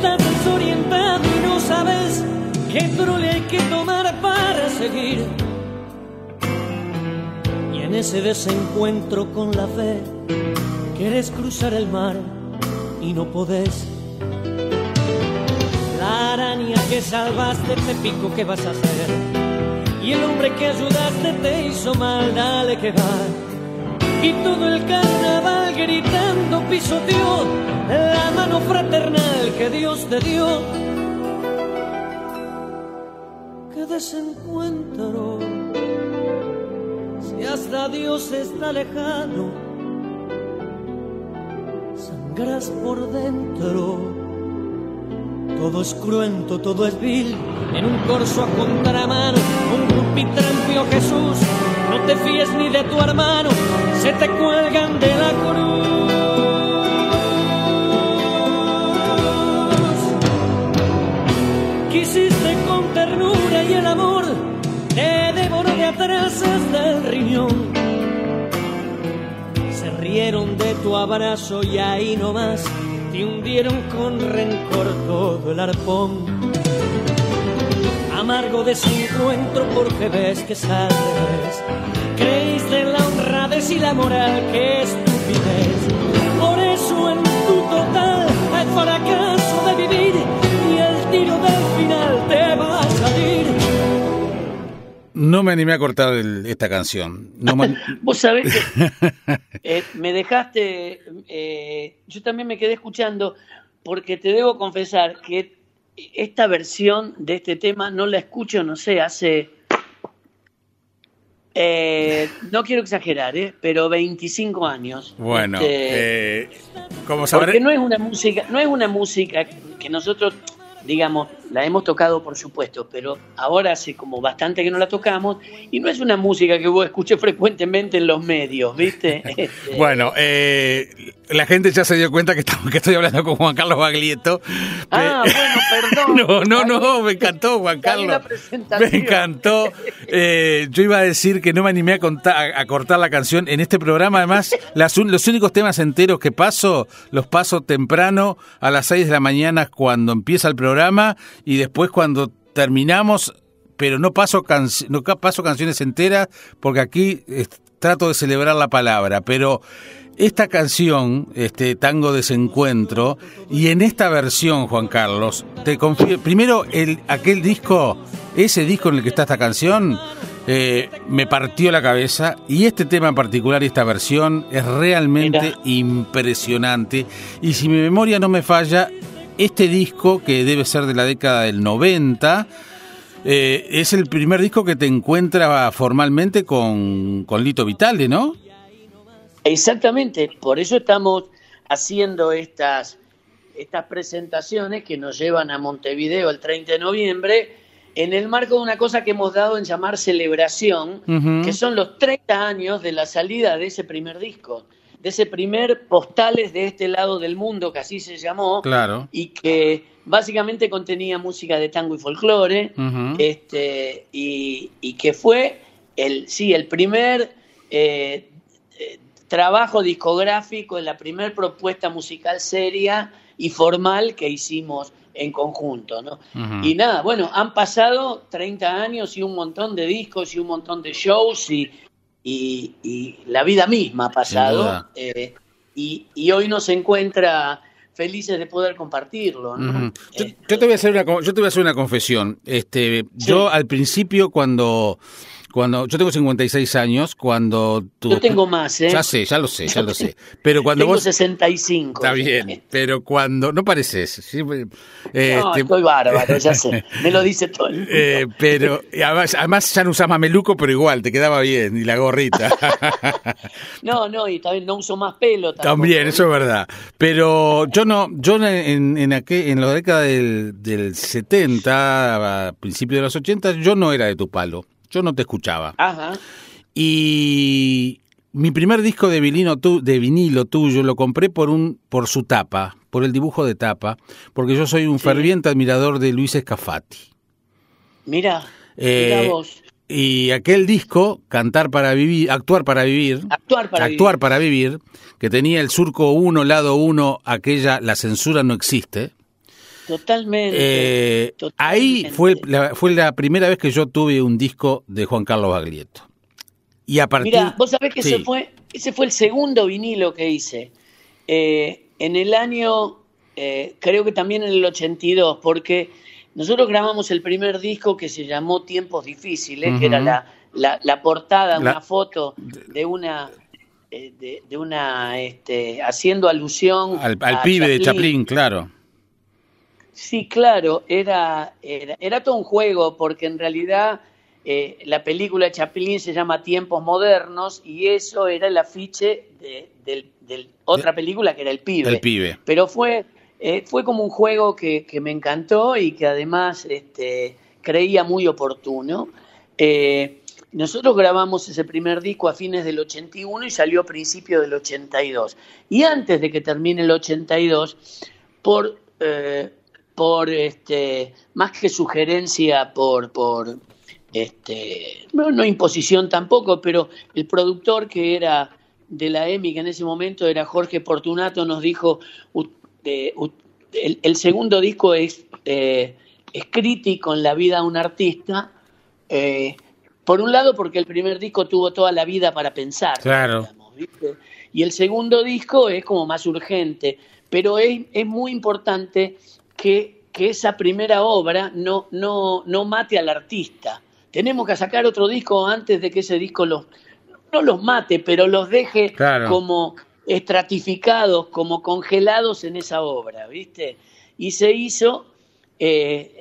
estás desorientado y no sabes qué trole hay que tomar para seguir. Y en ese desencuentro con la fe, quieres cruzar el mar y no podés. La araña que salvaste te pico, ¿qué vas a hacer? Y el hombre que ayudaste te hizo mal, dale que va. Y todo el carnaval gritando pisoteó la mano fraternal que Dios te dio. Que desencuentro, si hasta Dios está lejano, sangras por dentro. Todo es cruento, todo es vil, en un corso a contramano, un grupitrampio Jesús, no te fíes ni de tu hermano, se te cuelgan de la cruz. Quisiste con ternura y el amor te devoró de atrás hasta el riñón. Se rieron de tu abrazo y ahí nomás te hundieron con rencor todo el arpón. Amargo desencuentro porque ves que sales. Honradez y la moral, qué estupidez. Por eso en tu total el fracaso de vivir y el tiro del final te va a salir. No me animé a cortar el- esta canción. No me- Vos sabés que eh, me dejaste, eh, yo también me quedé escuchando porque te debo confesar que esta versión de este tema no la escucho, no sé, hace, eh, no quiero exagerar, eh, pero 25 años. Bueno, Este, eh, como porque sabré, no es una música, no es una música que nosotros, digamos, la hemos tocado por supuesto, pero ahora hace como bastante que no la tocamos y no es una música que vos escuches frecuentemente en los medios, ¿viste? Este, bueno, eh, la gente ya se dio cuenta que, estamos, que estoy hablando con Juan Carlos Baglietto. Ah, bueno, perdón. No, no, no, me encantó, Juan Carlos. Me encantó. Eh, yo iba a decir que no me animé a, contar- a- cortar la canción. En este programa, además, las un- los únicos temas enteros que paso, los paso temprano a las 6 de la mañana cuando empieza el programa y después cuando terminamos, pero no paso, canc- no paso canciones enteras porque aquí trato de celebrar la palabra. Pero esta canción, este Tango Desencuentro, y en esta versión, Juan Carlos, te confío, primero el, aquel disco, ese disco en el que está esta canción, eh, me partió la cabeza, y este tema en particular y esta versión es realmente Mira. impresionante, y si mi memoria no me falla, este disco, que debe ser de la década del 90, eh, es el primer disco que te encuentra formalmente con, con Lito Vitale, ¿no? Exactamente, por eso estamos haciendo estas, estas presentaciones que nos llevan a Montevideo el 30 de noviembre en el marco de una cosa que hemos dado en llamar celebración, que son los 30 años de la salida de ese primer disco, de ese primer Postales de este lado del mundo, que así se llamó, Claro. y que básicamente contenía música de tango y folclore, este, y, y que fue el, sí, el primer eh, eh, trabajo discográfico, la primer propuesta musical seria y formal que hicimos en conjunto, ¿no? Y nada, bueno, han pasado 30 años y un montón de discos y un montón de shows y, y, y la vida misma ha pasado. eh, y, y hoy nos encuentra felices de poder compartirlo, ¿no? Ujú. Yo, yo te voy a hacer una yo te voy a hacer una confesión. Este, yo al principio cuando cuando yo tengo 56 años, cuando tú Yo tengo más, ¿eh? Ya sé, ya lo sé, ya lo sé. Pero cuando Tengo vos 65. Está bien, pero cuando no pareces, siempre- eh, No, este, estoy bárbaro, ya sé. Me lo dice todo el mundo. eh, pero además, además ya no usás mameluco, pero igual te quedaba bien y la gorrita. No, no, y también no uso más pelo. tampoco. También, eso es verdad. Pero yo no, yo en, en, aquel- en la década del, del 70, a principios de los 80, yo no era de tu palo. Yo no te escuchaba. Ajá. Y mi primer disco de vinilo, tu- de vinilo tuyo lo compré por un por su tapa, por el dibujo de tapa, porque yo soy un ferviente admirador de Luis Escafati. Mira, Eh, mira vos. Y aquel disco, Cantar para vivir, Actuar para vivir, Actuar para Actuar vivir. para vivir, que tenía el surco 1, lado 1, aquella La censura no existe. Totalmente. Eh, ahí fue la, fue la primera vez que yo tuve un disco de Juan Carlos Baglietto. Y a partir... Mira, vos sabés que ese, fue, ese fue el segundo vinilo que hice. Eh, en el año, eh, creo que también en el 82, porque nosotros grabamos el primer disco que se llamó Tiempos Difíciles, que era la, la, portada, una foto de una eh, de, una este, haciendo alusión al, pibe de Chaplin, claro. Sí, claro, era, era, era todo un juego porque en realidad eh, la película de Chaplin se llama Tiempos Modernos y eso era el afiche de, otra película que era El Pibe. El Pibe. Pero fue, eh, fue como un juego que, me encantó y que además este, creía muy oportuno. Eh, nosotros grabamos ese primer disco a fines del 81 y salió a principios del 82. Y antes de que termine el 82, por, por este, más que sugerencia, por, por este, no, imposición tampoco, pero el productor que era de la EMI, que en ese momento era Jorge Portunato, nos dijo, el, segundo disco es, eh, es crítico en la vida de un artista, eh, por un lado porque el primer disco tuvo toda la vida para pensar, claro. y el segundo disco es como más urgente, pero es, es muy importante que, que esa primera obra no, no, no mate al artista tenemos que sacar otro disco antes de que ese disco los, no los mate, pero los deje como estratificados, como congelados en esa obra, ¿viste? Y se hizo eh,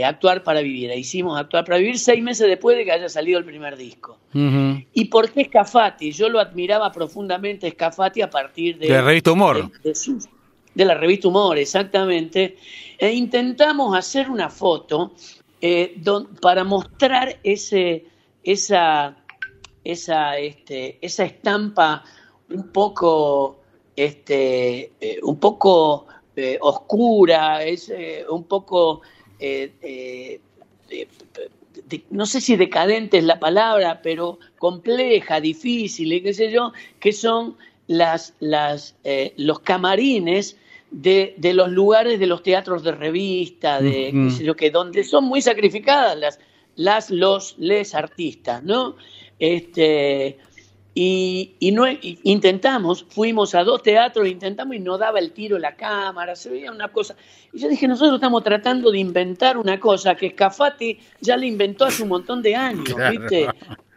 eh, Actuar para Vivir. Hicimos Actuar para Vivir seis meses después de que haya salido el primer disco. ¿Y por qué Scafati? Yo lo admiraba profundamente Scafati a partir de... De revista Humor. De, la revista Humor, exactamente. E intentamos hacer una foto eh, para mostrar ese, esa, esa, este, esa estampa un poco, este, eh, un poco eh, oscura, es, un poco, no sé si decadente es la palabra, pero compleja, difícil, qué sé yo, que son las, las, los camarines de, de, los lugares de los teatros de revista, de qué sé yo, que donde son muy sacrificadas las, las los, les artistas, ¿no? Este, y, y no intentamos, fuimos a dos teatros, intentamos y no daba el tiro la cámara, se veía una cosa. Y yo dije, nosotros estamos tratando de inventar una cosa que Scafati ya le inventó hace un montón de años, ¿viste?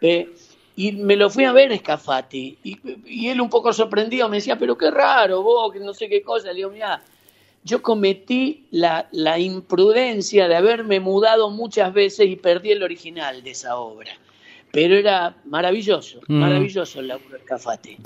Eh, y me lo fui a ver Scafati. Y, y, él un poco sorprendido me decía, pero qué raro, vos, que no sé qué cosa. Le digo, mira, yo cometí la, la, imprudencia de haberme mudado muchas veces y perdí el original de esa obra. Pero era maravilloso, mm. maravilloso el laburo de Scafati.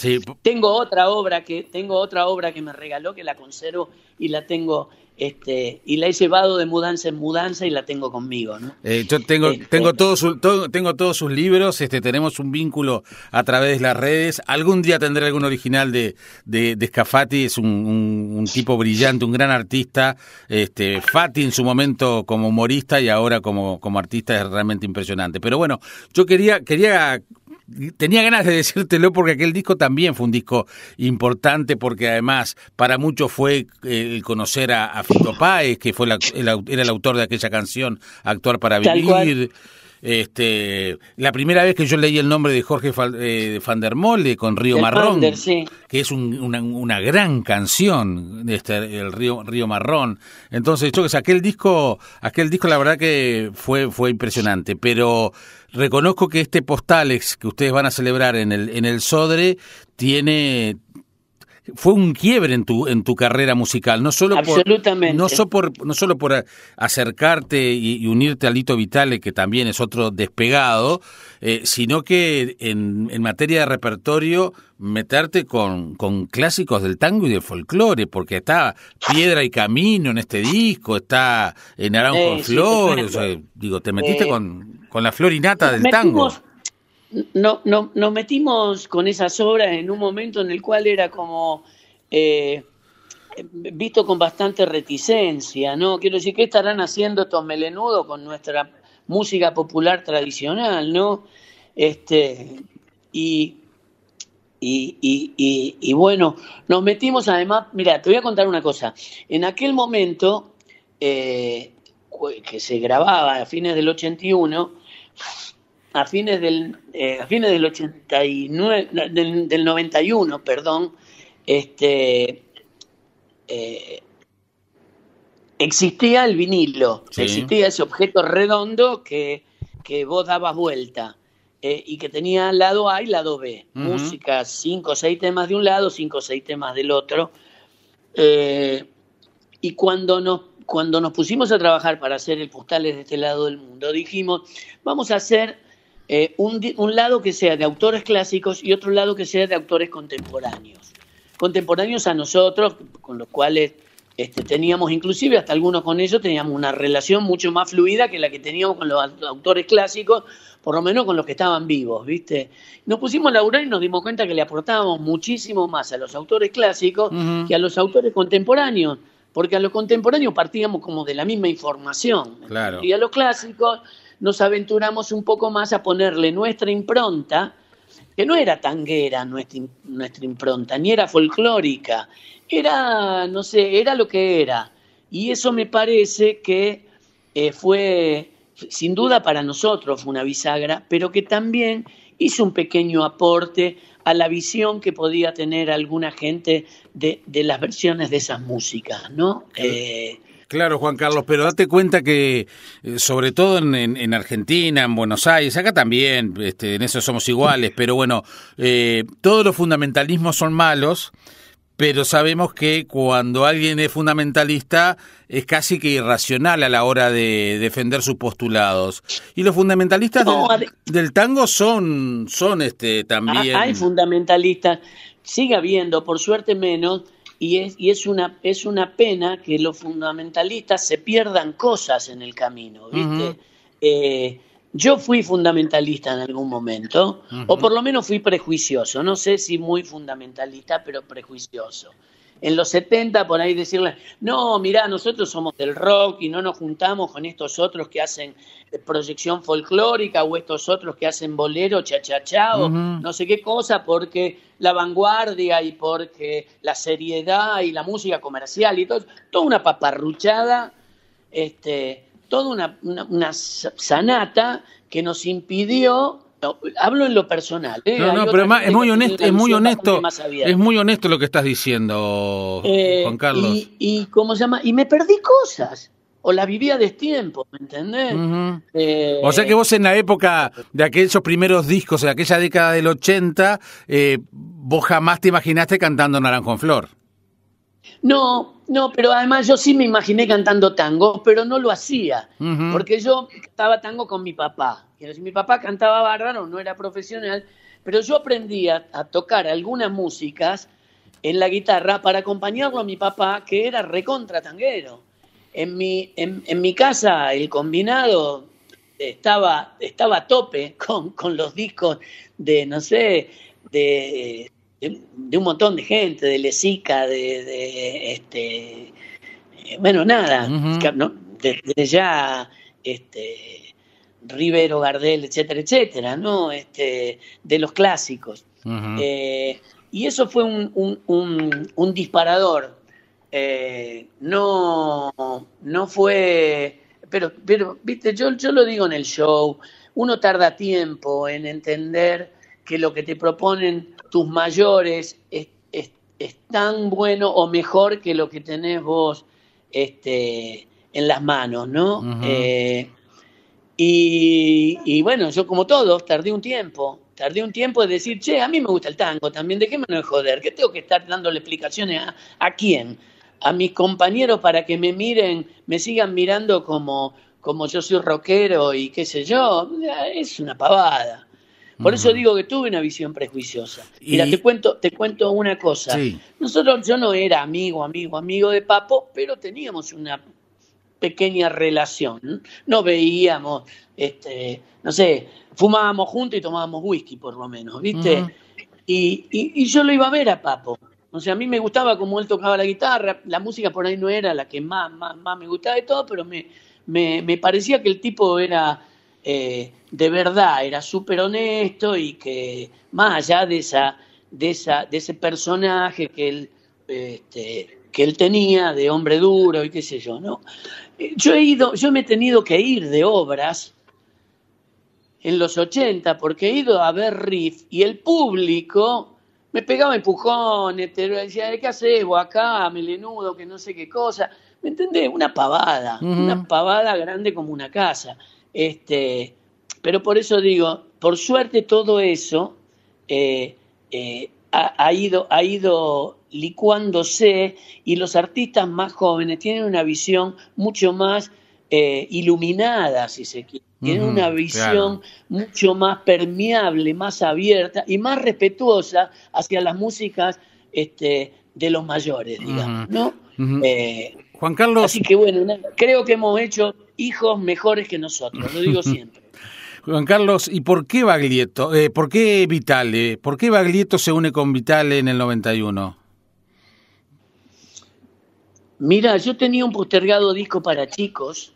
Tengo otra obra que tengo otra obra que me regaló que la conservo y la tengo este, y la he llevado de mudanza en mudanza y la tengo conmigo, ¿no? Eh, yo tengo, este, tengo, todos tengo todos sus libros, este, tenemos un vínculo a través de las redes. Algún día tendré algún original de, de, de Scafati, es un, un, tipo brillante, un gran artista. Este, Fati en su momento como humorista y ahora como, como artista es realmente impresionante. Pero bueno, yo quería, quería tenía ganas de decírtelo porque aquel disco también fue un disco importante porque además para muchos fue eh, el conocer a, Fito Páez, que fue era el autor de aquella canción Actuar para Vivir. Este, la primera vez que yo leí el nombre de Jorge eh, van der Mole con Río Marrón, que es una, una, gran canción, este, el Río, Río Marrón. Entonces, yo que sé, aquel disco, aquel disco la verdad que fue, fue impresionante, pero reconozco que este postalex que ustedes van a celebrar en el, en el Sodre tiene, fue un quiebre en tu en tu carrera musical, no solo por no solo por no solo por acercarte y, unirte a Lito Vitale, que también es otro despegado, eh, sino que en, en, materia de repertorio meterte con, con clásicos del tango y del folclore, porque está Piedra y Camino en este disco, está en Naranjo en Flores, digo, te metiste eh, con, con la florinata del tango no, no, nos metimos con esas obras en un momento en el cual era como eh, visto con bastante reticencia, ¿no? Quiero decir, ¿qué estarán haciendo estos melenudos con nuestra música popular tradicional, ¿no? Este, y, y, y, y, bueno, nos metimos además, mira, te voy a contar una cosa, en aquel momento eh, que se grababa a fines del 81, a fines del, eh, a fines del 89, del, 91, perdón, este, eh, existía el vinilo, existía ese objeto redondo que, que vos dabas vuelta. y que tenía lado A y lado B. Música, cinco o seis temas de un lado, cinco o seis temas del otro. y cuando nos cuando nos pusimos a trabajar para hacer el Postales de este lado del mundo, dijimos, vamos a hacer eh, un, lado que sea de autores clásicos y otro lado que sea de autores contemporáneos. Contemporáneos a nosotros, con los cuales este, teníamos, inclusive hasta algunos con ellos, teníamos una relación mucho más fluida que la que teníamos con los autores clásicos, por lo menos con los que estaban vivos, ¿viste? Nos pusimos a laburar y nos dimos cuenta que le aportábamos muchísimo más a los autores clásicos que a los autores contemporáneos porque a lo contemporáneo partíamos como de la misma información. Y a los clásicos nos aventuramos un poco más a ponerle nuestra impronta, que no era tanguera nuestra, nuestra impronta, ni era folclórica, era, no sé, era lo que era. Y eso me parece que eh, fue, sin duda para nosotros, fue una bisagra, pero que también hizo un pequeño aporte a la visión que podía tener alguna gente de, las versiones de esas músicas, ¿no? Eh, claro, Juan Carlos, pero date cuenta que, eh, sobre todo en, Argentina, en Buenos Aires, acá también, este, en eso somos iguales, pero bueno, eh, todos los fundamentalismos son malos, pero sabemos que cuando alguien es fundamentalista es casi que irracional a la hora de defender sus postulados. Y los fundamentalistas del, tango son, son este también. Hay fundamentalistas, sigue habiendo, por suerte menos, y es, y es una, es una pena que los fundamentalistas se pierdan cosas en el camino, ¿viste? Yo fui fundamentalista en algún momento, o por lo menos fui prejuicioso, no sé si muy fundamentalista, pero prejuicioso. En los 70 por ahí decirle, no, mira, nosotros somos del rock y no nos juntamos con estos otros que hacen eh, proyección folclórica o estos otros que hacen bolero, cha cha o no sé qué cosa, porque la vanguardia y porque la seriedad y la música comercial y todo, toda una paparruchada, este, toda una, una, sanata que nos impidió hablo en lo personal. ¿eh? No, no, pero es muy honesto, es muy honesto, es muy honesto lo que estás diciendo, eh, Juan Carlos. Y, y, ¿cómo se llama? Y me perdí cosas. O la vivía de tiempo, ¿me entendés? Eh, o sea que vos en la época de aquellos primeros discos, de aquella década del 80, vos jamás te imaginaste cantando Naranjo en Flor. No, no, pero además yo sí me imaginé cantando tango, pero no lo hacía, porque yo cantaba tango con mi papá. Y mi papá cantaba bárbaro, no era profesional, pero yo aprendí a, tocar algunas músicas en la guitarra para acompañarlo a mi papá, que era recontra tanguero. En mi, en, mi casa el combinado estaba, estaba a tope con, con los discos de, no sé, de de, un montón de gente, de Lesica, de, este, bueno, nada, desde ya, este, Rivero, Gardel, etcétera, etcétera, ¿no? Este, de los clásicos. Eh, y eso fue un, un, un, disparador. Eh, no, no fue, pero, pero, viste, yo, yo lo digo en el show, uno tarda tiempo en entender que lo que te proponen tus mayores es, tan bueno o mejor que lo que tenés vos este, en las manos, ¿no? Eh, y, bueno, yo como todos, tardé un tiempo, tardé un tiempo de decir, che, a mí me gusta el tango también, ¿de qué me de joder? ¿Qué tengo que estar dándole explicaciones a, a quién? A mis compañeros para que me miren, me sigan mirando como, como yo soy rockero y qué sé yo, es una pavada. Por eso digo que tuve una visión prejuiciosa. Mira, te cuento, te cuento una cosa. Nosotros, yo no era amigo, amigo, amigo de Papo, pero teníamos una pequeña relación. No veíamos, este, no sé, fumábamos juntos y tomábamos whisky por lo menos, ¿viste? y, y, yo lo iba a ver a Papo. O sea, a mí me gustaba como él tocaba la guitarra, la música por ahí no era la que más, más, más me gustaba de todo, pero me, me, me parecía que el tipo era eh, de verdad era súper honesto y que más allá de esa de esa de ese personaje que él este, que él tenía de hombre duro y qué sé yo, ¿no? Eh, yo he ido, yo me he tenido que ir de obras en los 80 porque he ido a ver Riff y el público me pegaba empujones, te decía, ¿qué haces vos acá, melenudo, que no sé qué cosa? ¿Me entendés? Una pavada, una pavada grande como una casa. Este, pero por eso digo, por suerte todo eso eh, eh, ha, ido, ha ido licuándose y los artistas más jóvenes tienen una visión mucho más eh, iluminada, si se quiere. Tienen una visión mucho más permeable, más abierta y más respetuosa hacia las músicas este, de los mayores, digamos, ¿no? Eh, Juan Carlos. Así que bueno, creo que hemos hecho hijos mejores que nosotros, lo digo siempre. Juan Carlos, ¿y por qué Baglietto? Eh, ¿Por qué Vitale? ¿Por qué Baglietto se une con Vitale en el 91? Mira, yo tenía un postergado disco para chicos,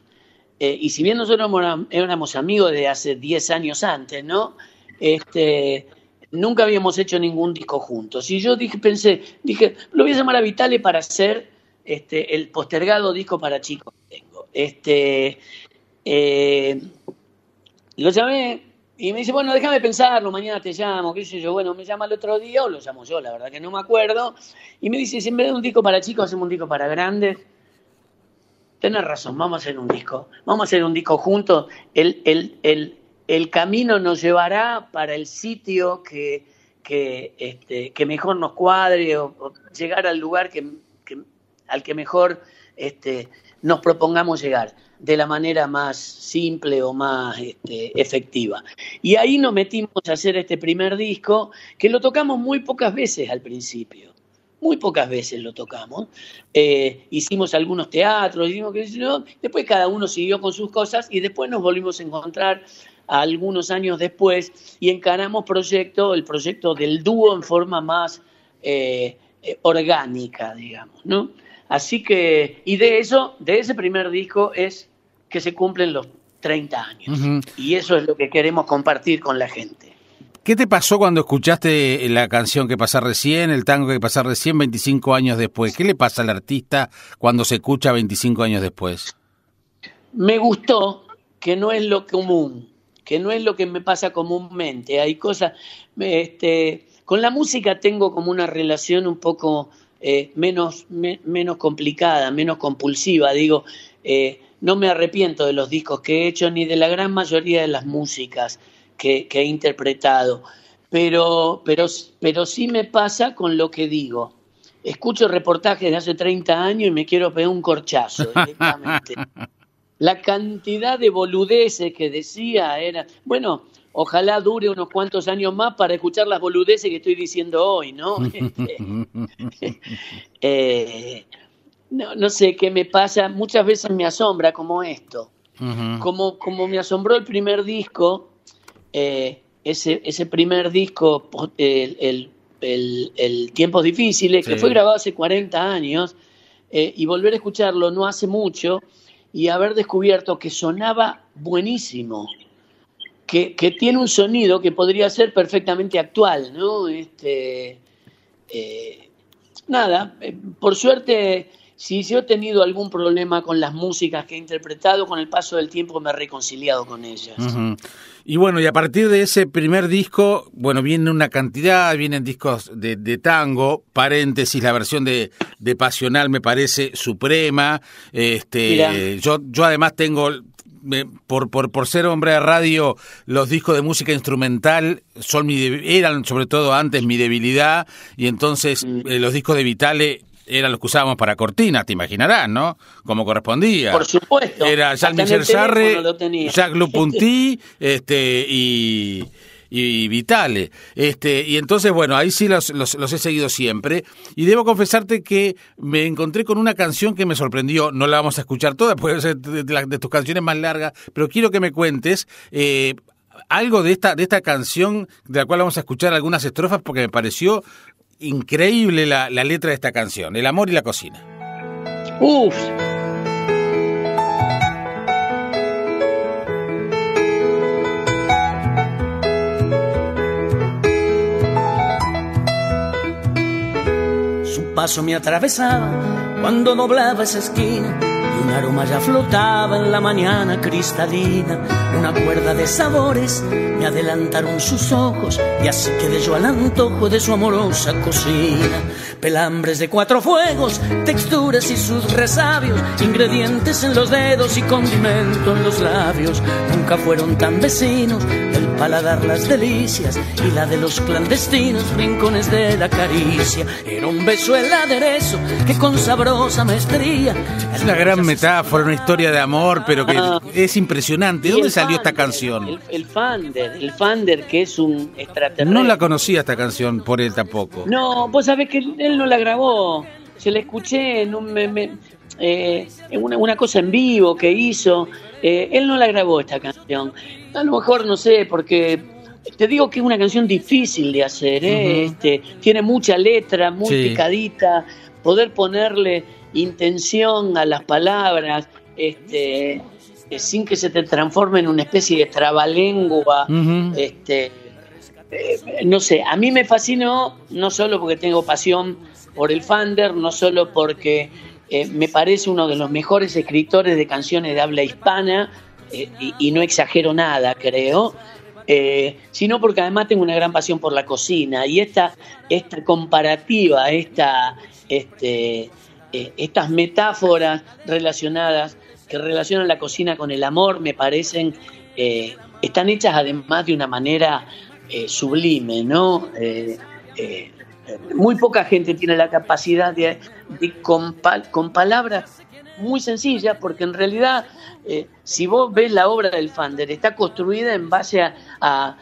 eh, y si bien nosotros éramos amigos de hace 10 años antes, ¿no? Este, nunca habíamos hecho ningún disco juntos. Y yo dije, pensé, dije, lo voy a llamar a Vitale para hacer este, el postergado disco para chicos que tengo. Este, eh, lo llamé y me dice, bueno, déjame pensarlo, mañana te llamo, qué sé yo. Bueno, me llama el otro día o lo llamo yo, la verdad que no me acuerdo. Y me dice, si en vez de un disco para chicos hacemos un disco para grandes. Tenés razón, vamos a hacer un disco. Vamos a hacer un disco juntos. El, el, el, el camino nos llevará para el sitio que, que, este, que mejor nos cuadre o, llegar al lugar que, al que mejor este, nos propongamos llegar de la manera más simple o más este, efectiva. Y ahí nos metimos a hacer este primer disco, que lo tocamos muy pocas veces al principio. Muy pocas veces lo tocamos. Eh, hicimos algunos teatros, hicimos, después cada uno siguió con sus cosas y después nos volvimos a encontrar algunos años después y encaramos proyecto, el proyecto del dúo en forma más eh, eh, orgánica, digamos, ¿no? Así que, y de eso, de ese primer disco es que se cumplen los 30 años. Y eso es lo que queremos compartir con la gente. ¿Qué te pasó cuando escuchaste la canción que pasa recién, el tango que pasa recién 25 años después? ¿Qué le pasa al artista cuando se escucha 25 años después? Me gustó que no es lo común, que no es lo que me pasa comúnmente. Hay cosas, este, con la música tengo como una relación un poco eh, menos, menos complicada, menos compulsiva. Digo, eh, no me arrepiento de los discos que he hecho ni de la gran mayoría de las músicas que, he interpretado, pero, pero, pero sí me pasa con lo que digo. Escucho reportajes de hace 30 años y me quiero pegar un corchazo directamente. la cantidad de boludeces que decía era, bueno, ojalá dure unos cuantos años más para escuchar las boludeces que estoy diciendo hoy, ¿no? eh, no, no sé qué me pasa, muchas veces me asombra como esto. como, como me asombró el primer disco, eh, ese, ese primer disco, el, el, el, Tiempos Difíciles, que fue grabado hace 40 años, eh, y volver a escucharlo no hace mucho, y haber descubierto que sonaba buenísimo, que, que tiene un sonido que podría ser perfectamente actual, ¿no? Este, eh, nada, por suerte si yo he tenido algún problema con las músicas que he interpretado, con el paso del tiempo me he reconciliado con ellas. Y bueno, y a partir de ese primer disco, bueno, viene una cantidad, vienen discos de, tango, paréntesis, la versión de, de, Pasional me parece suprema. Este, yo, yo además tengo por, por, por ser hombre de radio, los discos de música instrumental son mi eran sobre todo antes mi debilidad y entonces mm. eh, los discos de Vitale eran los que usábamos para cortinas, te imaginarás, ¿no? Como correspondía. Por supuesto. Era Jean-Michel Sarre, Jacques Lupunti este, y, y Vitale. Este, y entonces, bueno, ahí sí los, los, he seguido siempre. Y debo confesarte que me encontré con una canción que me sorprendió. No la vamos a escuchar toda, puede ser de, tus canciones más largas, pero quiero que me cuentes. Eh, algo de esta, de esta canción, de la cual vamos a escuchar algunas estrofas, porque me pareció increíble la, letra de esta canción, El amor y la cocina. Uf. Paso me atravesaba cuando doblaba esa esquina un aroma ya flotaba en la mañana cristalina. Una cuerda de sabores me adelantaron sus ojos y así quedé yo al antojo de su amorosa cocina. Pelambres de cuatro fuegos, texturas y sus resabios, ingredientes en los dedos y condimento en los labios. Nunca fueron tan vecinos el paladar las delicias y la de los clandestinos rincones de la caricia. Era un beso el aderezo que con sabrosa maestría. Es una gran metáfora, una historia de amor, pero que ah. es impresionante. ¿De dónde salió esta canción? El, el Fander, el Fander que es un extraterrestre. No la conocía esta canción por él tampoco. No, vos sabés que él no la grabó. Se la escuché en, un, eh, en una, cosa en vivo que hizo. Eh, él no la grabó esta canción. A lo mejor no sé, porque te digo que es una canción difícil de hacer. ¿eh? este, tiene mucha letra, muy picadita. Poder ponerle intención a las palabras. Este, sin que se te transforme en una especie de trabalengua, este, eh, no sé, a mí me fascinó, no solo porque tengo pasión por el Fander, no solo porque eh, me parece uno de los mejores escritores de canciones de habla hispana, eh, y, no exagero nada, creo, sino porque además tengo una gran pasión por la cocina, y esta, esta comparativa, esta, este, estas metáforas relacionadas, que relacionan la cocina con el amor, me parecen, están hechas además de una manera eh, sublime, ¿no? Eh, eh, muy poca gente tiene la capacidad de, con, palabras muy sencillas, porque en realidad, si vos ves la obra del Fander, está construida en base a,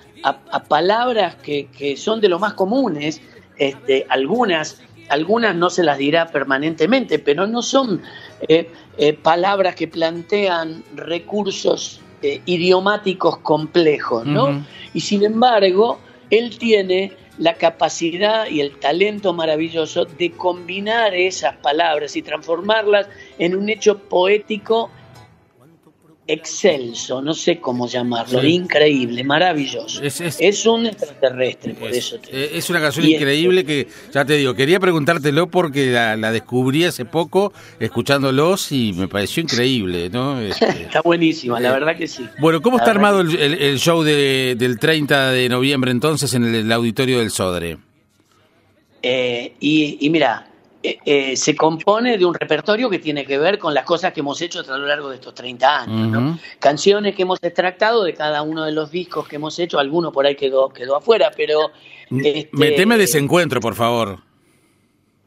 palabras que, son de lo más comunes, este, algunas, algunas no se las dirá permanentemente, pero no son palabras que plantean recursos eh, idiomáticos complejos, ¿no? Y sin embargo, él tiene la capacidad y el talento maravilloso de combinar esas palabras y transformarlas en un hecho poético excelso, no sé cómo llamarlo, increíble, maravilloso. Es, un extraterrestre, por eso. es una canción increíble que, ya te digo, quería preguntártelo porque la, descubrí hace poco escuchándolos y me pareció increíble, ¿no? Este, está buenísima, la verdad que sí. Bueno, ¿cómo está armado el, show del 30 de noviembre entonces en el, auditorio del Sodre? Eh, y, y mira, eh, eh, se compone de un repertorio que tiene que ver con las cosas que hemos hecho a lo largo de estos 30 años. Canciones que hemos extractado de cada uno de los discos que hemos hecho, alguno por ahí quedó, quedó afuera, pero... Este, Meteme desencuentro, por favor.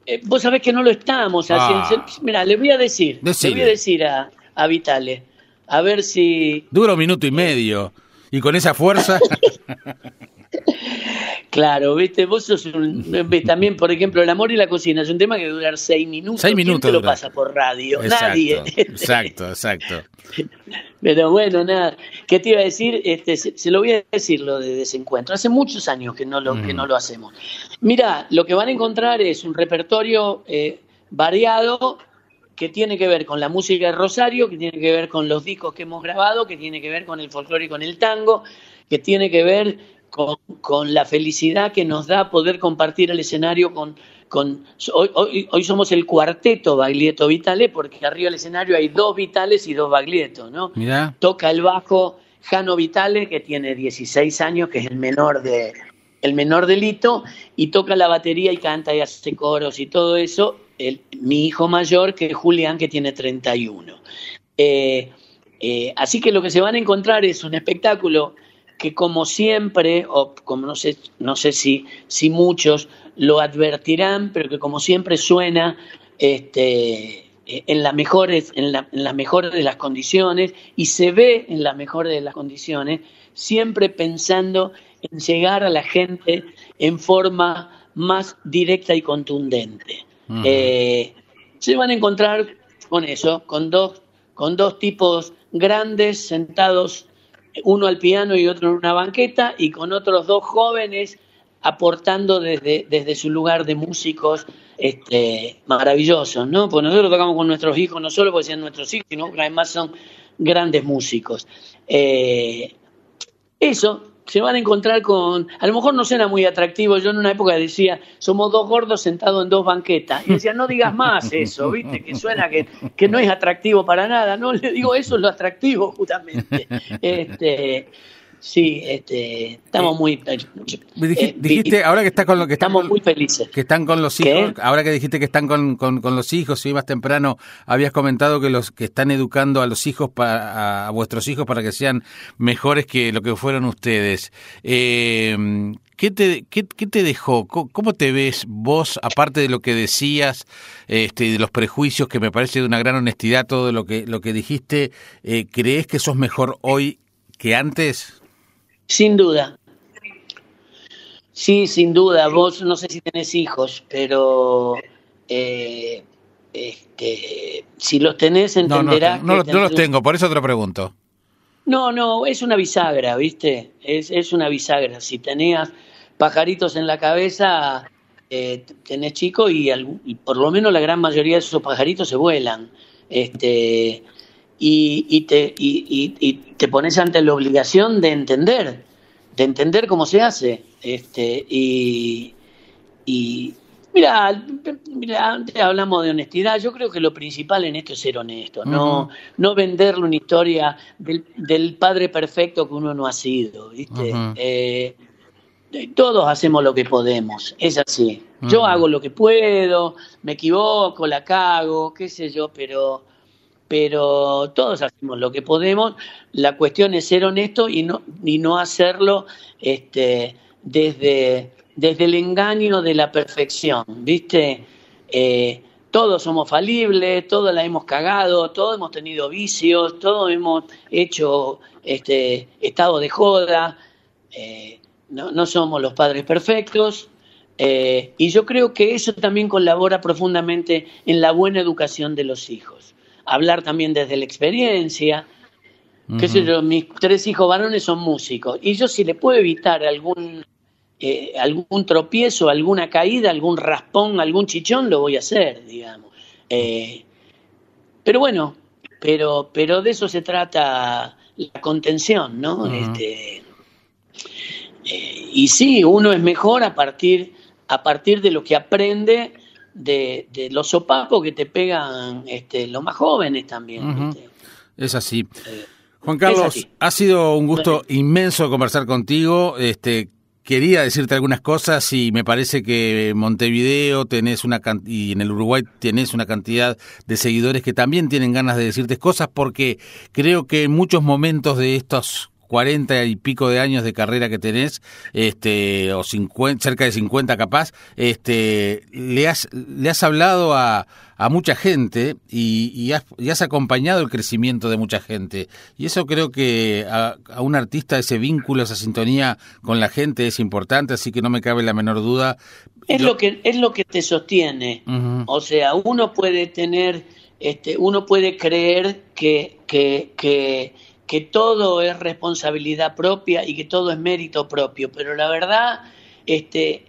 Eh, vos sabés que no lo estamos haciendo. Ah. Mira, le voy a decir, le voy a decir a, a Vitale, a ver si... Dura un minuto y medio. Y con esa fuerza... Claro, viste, vos sos un, también, por ejemplo, el amor y la cocina es un tema que dura durar seis minutos. Seis minutos. ¿Quién te lo pasa por radio? Nadie. Exacto, exacto. Pero bueno, nada. ¿Qué te iba a decir? Este, se, lo voy a decir lo de desencuentro. Hace muchos años que no lo, que no mm. lo hacemos. Mira, lo que van a encontrar es un repertorio eh, variado que tiene que ver con la música de Rosario, que tiene que ver con los discos que hemos grabado, que tiene que ver con el folclore y con el tango, que tiene que ver con, la felicidad que nos da poder compartir el escenario con... con hoy, hoy, somos el cuarteto Baglietto Vitale porque arriba del escenario hay dos Vitales y dos Baglietto, ¿no? Toca el bajo Jano Vitale, que tiene 16 años, que es el menor de el menor delito, y toca la batería y canta y hace coros y todo eso, el, mi hijo mayor, que es Julián, que tiene 31. Eh, eh, así que lo que se van a encontrar es un espectáculo que como siempre, o como no sé, no sé si, si muchos lo advertirán, pero que como siempre suena este, en, las mejores, en, las mejores de las condiciones y se ve en las mejores de las condiciones, siempre pensando en llegar a la gente en forma más directa y contundente. Eh, se van a encontrar con eso, con dos, con dos tipos grandes sentados uno al piano y otro en una banqueta, y con otros dos jóvenes aportando desde, desde su lugar de músicos este, maravillosos, ¿no? Pues nosotros tocamos con nuestros hijos, no solo porque sean nuestros hijos, sino que además son grandes músicos. Eh, eso, se van a encontrar con, a lo mejor no suena muy atractivo, yo en una época decía, somos dos gordos sentados en dos banquetas, y decía, no digas más eso, viste, que suena que, que no es atractivo para nada, no, le digo, eso es lo atractivo justamente. Este, Sí, este, estamos muy. Eh, dijiste, ahora que está con lo que estamos muy felices. Que están con los hijos. Ahora que dijiste que están con, con, los hijos, y más temprano habías comentado que los que están educando a los hijos para, a, vuestros hijos para que sean mejores que lo que fueron ustedes. Eh, ¿Qué te, qué, te dejó? ¿Cómo te ves vos, aparte de lo que decías, este, de los prejuicios, que me parece de una gran honestidad todo lo que, lo que dijiste, eh, ¿crees que sos mejor hoy que antes? Sin duda. Sí, sin duda. Vos no sé si tenés hijos, pero eh, este, si los tenés entenderás. No, no, no, los tengo, por eso te lo pregunto. No, no, es una bisagra, ¿viste? Es, es una bisagra. Si tenías pajaritos en la cabeza, eh, tenés chico y, por lo menos la gran mayoría de esos pajaritos se vuelan. Este, y, te, y, te pones ante la obligación de entender, de entender cómo se hace. Este, y, mira, mira, antes hablamos de honestidad, yo creo que lo principal en esto es ser honesto, no, no venderle una historia del, padre perfecto que uno no ha sido, ¿viste? Eh, todos hacemos lo que podemos, es así. Yo hago lo que puedo, me equivoco, la cago, qué sé yo, pero pero todos hacemos lo que podemos. La cuestión es ser honesto y no, y no hacerlo este, desde, desde el engaño de la perfección, ¿viste? Eh, todos somos falibles, todos la hemos cagado, todos hemos tenido vicios, todos hemos hecho este, estado de joda, eh, no, somos los padres perfectos, eh, y yo creo que eso también colabora profundamente en la buena educación de los hijos hablar también desde la experiencia. Qué sé yo, mis tres hijos varones son músicos y yo si le puedo evitar algún eh, algún tropiezo, alguna caída, algún raspón, algún chichón, lo voy a hacer, digamos. Eh, pero bueno, pero, pero de eso se trata la contención, ¿no? este, eh, y sí, uno es mejor a partir, a partir de lo que aprende de, los sopapos que te pegan este, los más jóvenes también. Es así. Eh, Juan Carlos, ha sido un gusto inmenso conversar contigo. Este, quería decirte algunas cosas y me parece que en Montevideo tenés una y en el Uruguay tenés una cantidad de seguidores que también tienen ganas de decirte cosas porque creo que en muchos momentos de estos cuarenta y pico de años de carrera que tenés, este, o cerca de 50 capaz, este, le has, le has hablado a, a mucha gente y, has, acompañado el crecimiento de mucha gente. Y eso creo que a, un artista ese vínculo, esa sintonía con la gente es importante, así que no me cabe la menor duda. Es lo, que es lo que te sostiene. O sea, uno puede tener, este, uno puede creer que, que, que que todo es responsabilidad propia y que todo es mérito propio, pero la verdad, este,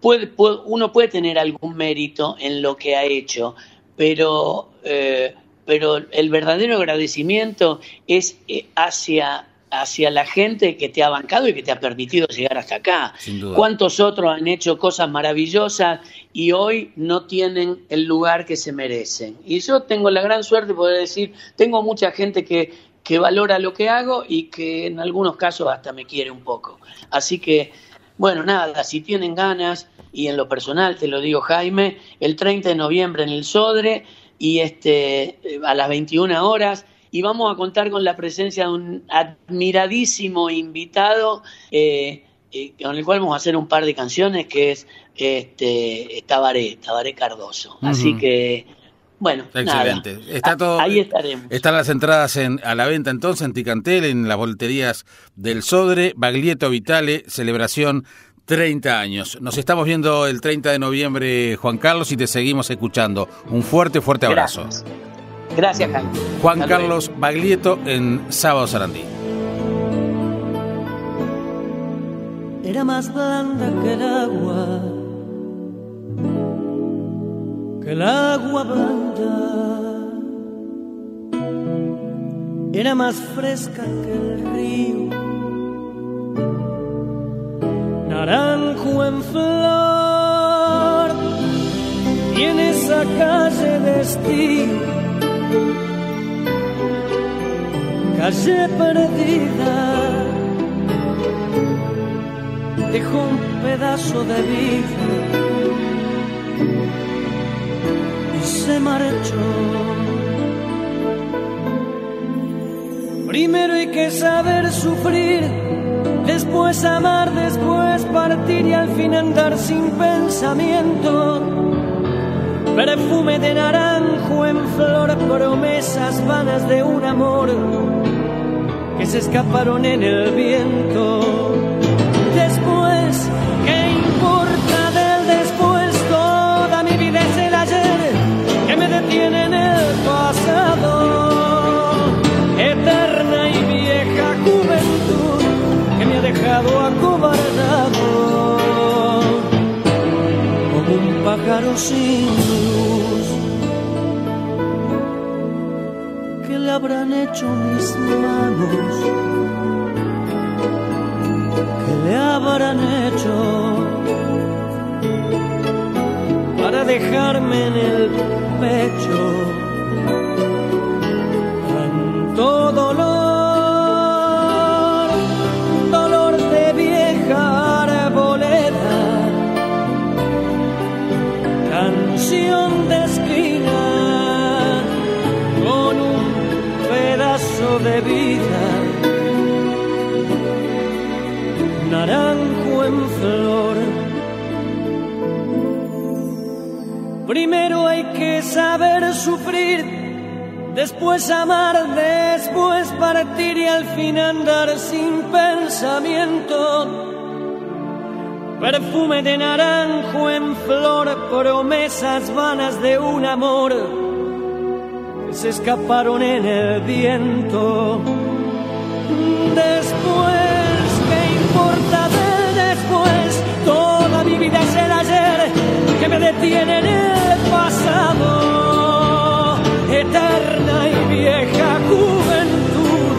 puede, uno puede tener algún mérito en lo que ha hecho, pero, eh, pero el verdadero agradecimiento es eh, hacia hacia la gente que te ha bancado y que te ha permitido llegar hasta acá. ¿Cuántos otros han hecho cosas maravillosas y hoy no tienen el lugar que se merecen? Y yo tengo la gran suerte de poder decir, tengo mucha gente que, que valora lo que hago y que en algunos casos hasta me quiere un poco. Así que, bueno, nada, si tienen ganas, y en lo personal te lo digo Jaime, el 30 de noviembre en el Sodre y este a las 21 horas y vamos a contar con la presencia de un admiradísimo invitado eh, eh, con el cual vamos a hacer un par de canciones que es este Tabaré, Tabaré Cardoso. Así que bueno, excelente. Está todo, ahí estaremos. Están las entradas en, a la venta entonces en Ticantel, en las volterías del Sodre, Baglietto Vitale, celebración 30 años. Nos estamos viendo el 30 de noviembre, Juan Carlos, y te seguimos escuchando. Un fuerte, fuerte abrazo. Gracias, Jaime. Juan Carlos Baglietto en Sábado Sarandí. Era más blanda que el agua que el agua blanda era más fresca que el río. Naranjo en flor y en esa calle destino calle perdida dejó un pedazo de vida y se marchó. Primero hay que saber sufrir, después amar, después partir y al fin andar sin pensamiento. Perfume de naranjo en flor, promesas vanas de un amor que se escaparon en el viento. Después, ¿qué dejado acobardado como un pájaro sin luz. ¿Qué le habrán hecho mis manos? ¿Qué le habrán hecho para dejarme en el pecho de vida naranjo en flor. Primero hay que saber sufrir, después amar, después partir y al fin andar sin pensamiento. Perfume de naranjo en flor, promesas vanas de un amor se escaparon en el viento. Después, ¿qué importa del después? Toda mi vida es el ayer que me detiene en el pasado. Eterna y vieja juventud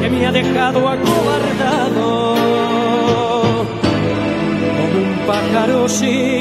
que me ha dejado acobardado como un pájaro sin